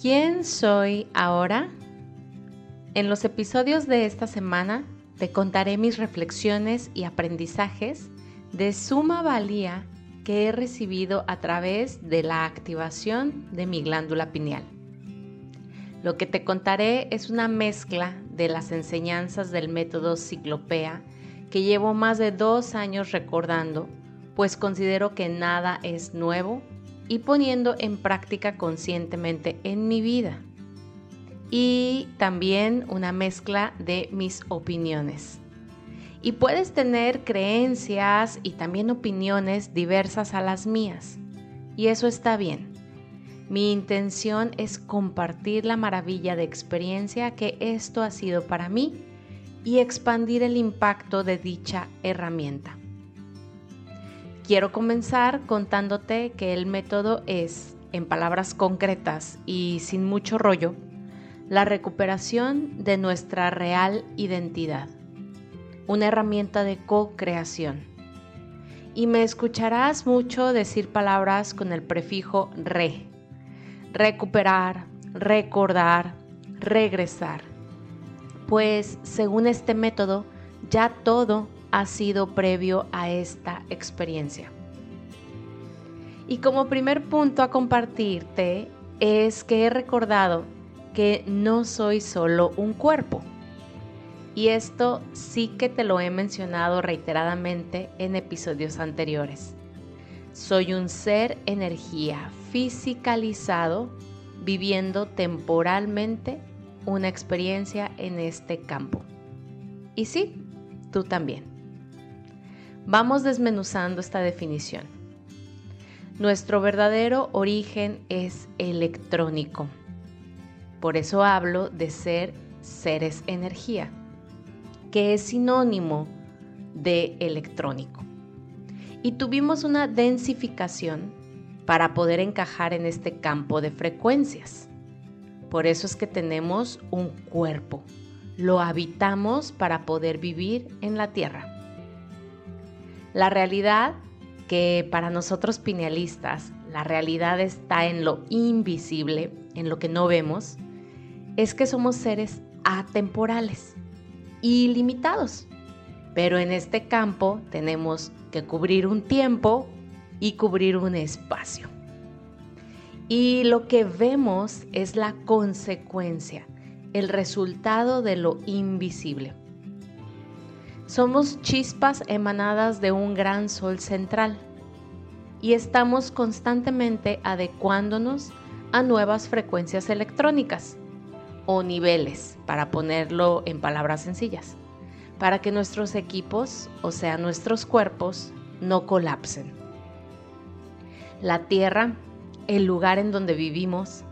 ¿Quién soy ahora? En los episodios de esta semana te contaré mis reflexiones y aprendizajes de suma valía que he recibido a través de la activación de mi glándula pineal. Lo que te contaré es una mezcla de las enseñanzas del método Ciclopea que llevo más de dos años recordando, pues considero que nada es nuevo y poniendo en práctica conscientemente en mi vida. Y también una mezcla de mis opiniones. Y puedes tener creencias y también opiniones diversas a las mías. Y eso está bien. Mi intención es compartir la maravilla de experiencia que esto ha sido para mí y expandir el impacto de dicha herramienta. Quiero comenzar contándote que el método es, en palabras concretas y sin mucho rollo, la recuperación de nuestra real identidad, una herramienta de co-creación. Y me escucharás mucho decir palabras con el prefijo re, recuperar, recordar, regresar. Pues según este método, ya todo ha sido previo a esta experiencia. Y como primer punto a compartirte es que he recordado que no soy solo un cuerpo. Y esto sí que te lo he mencionado reiteradamente en episodios anteriores. Soy un ser energía fisicalizado viviendo temporalmente una experiencia en este campo. Y sí, tú también. Vamos desmenuzando esta definición. Nuestro verdadero origen es electrónico. Por eso hablo de ser seres energía, que es sinónimo de electrónico. Y tuvimos una densificación para poder encajar en este campo de frecuencias. Por eso es que tenemos un cuerpo. Lo habitamos para poder vivir en la Tierra. La realidad que para nosotros pinealistas, la realidad está en lo invisible, en lo que no vemos, es que somos seres atemporales y limitados. Pero en este campo tenemos que cubrir un tiempo y cubrir un espacio. Y lo que vemos es la consecuencia, el resultado de lo invisible. Somos chispas emanadas de un gran sol central y estamos constantemente adecuándonos a nuevas frecuencias electrónicas o niveles, para ponerlo en palabras sencillas, para que nuestros equipos, o sea, nuestros cuerpos, no colapsen. La Tierra, el lugar en donde vivimos,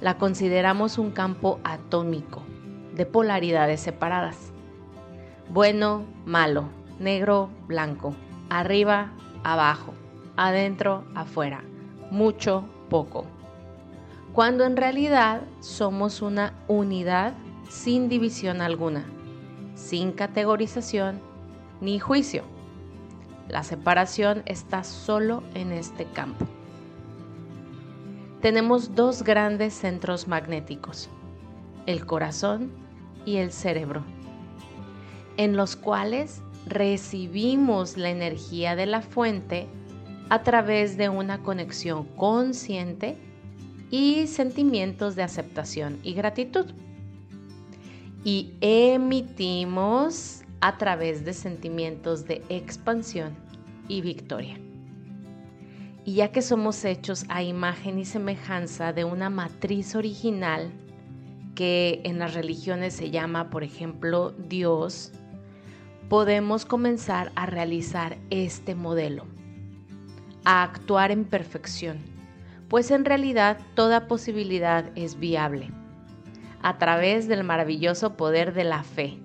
la consideramos un campo atómico de polaridades separadas bueno, malo, negro, blanco, arriba, abajo, adentro, afuera, mucho, poco. Cuando en realidad somos una unidad sin división alguna, sin categorización ni juicio. La separación está solo en este campo. Tenemos dos grandes centros magnéticos, el corazón y el cerebro en los cuales recibimos la energía de la fuente a través de una conexión consciente y sentimientos de aceptación y gratitud. Y emitimos a través de sentimientos de expansión y victoria. Y ya que somos hechos a imagen y semejanza de una matriz original, que en las religiones se llama, por ejemplo, Dios, podemos comenzar a realizar este modelo, a actuar en perfección, pues en realidad toda posibilidad es viable, a través del maravilloso poder de la fe,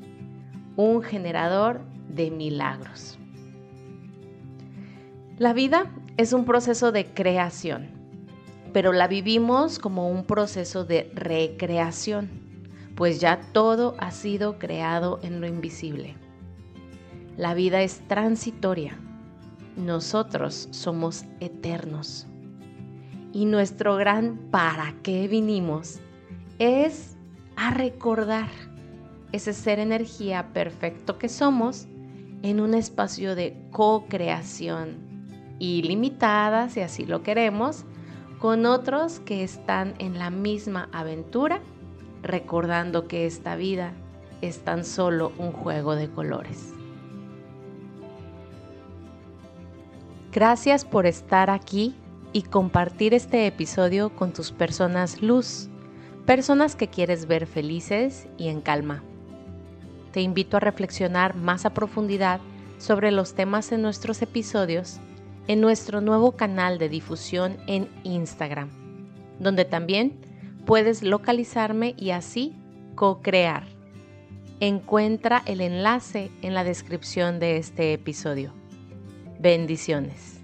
un generador de milagros. La vida es un proceso de creación, pero la vivimos como un proceso de recreación, pues ya todo ha sido creado en lo invisible. La vida es transitoria. Nosotros somos eternos. Y nuestro gran para qué vinimos es a recordar ese ser energía perfecto que somos en un espacio de co-creación ilimitada, si así lo queremos, con otros que están en la misma aventura, recordando que esta vida es tan solo un juego de colores. Gracias por estar aquí y compartir este episodio con tus personas luz, personas que quieres ver felices y en calma. Te invito a reflexionar más a profundidad sobre los temas en nuestros episodios en nuestro nuevo canal de difusión en Instagram, donde también puedes localizarme y así co-crear. Encuentra el enlace en la descripción de este episodio. Bendiciones.